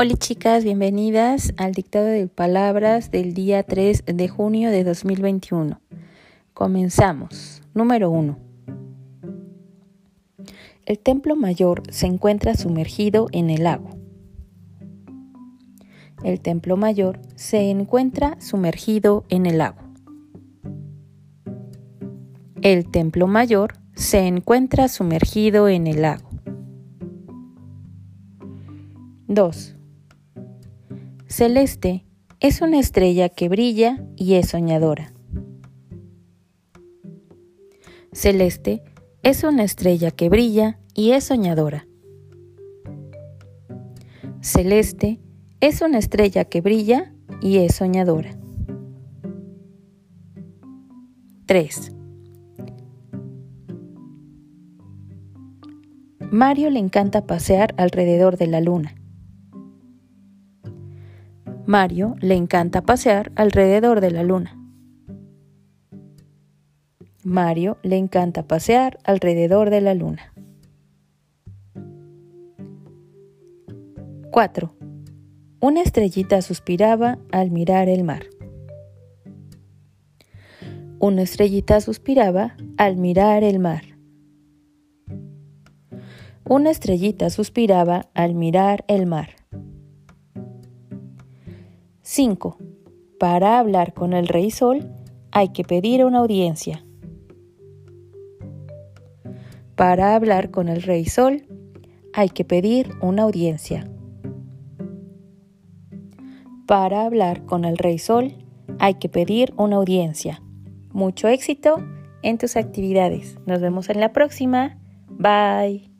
Hola chicas, bienvenidas al dictado de palabras del día 3 de junio de 2021. Comenzamos. Número 1. El templo mayor se encuentra sumergido en el lago. El templo mayor se encuentra sumergido en el lago. El templo mayor se encuentra sumergido en el lago. 2. Celeste es una estrella que brilla y es soñadora. Celeste es una estrella que brilla y es soñadora. Celeste es una estrella que brilla y es soñadora. 3. Mario le encanta pasear alrededor de la luna. Mario le encanta pasear alrededor de la luna. Mario le encanta pasear alrededor de la luna. 4. Una estrellita suspiraba al mirar el mar. Una estrellita suspiraba al mirar el mar. Una estrellita suspiraba al mirar el mar. 5. Para hablar con el rey sol hay que pedir una audiencia. Para hablar con el rey sol hay que pedir una audiencia. Para hablar con el rey sol hay que pedir una audiencia. Mucho éxito en tus actividades. Nos vemos en la próxima. Bye.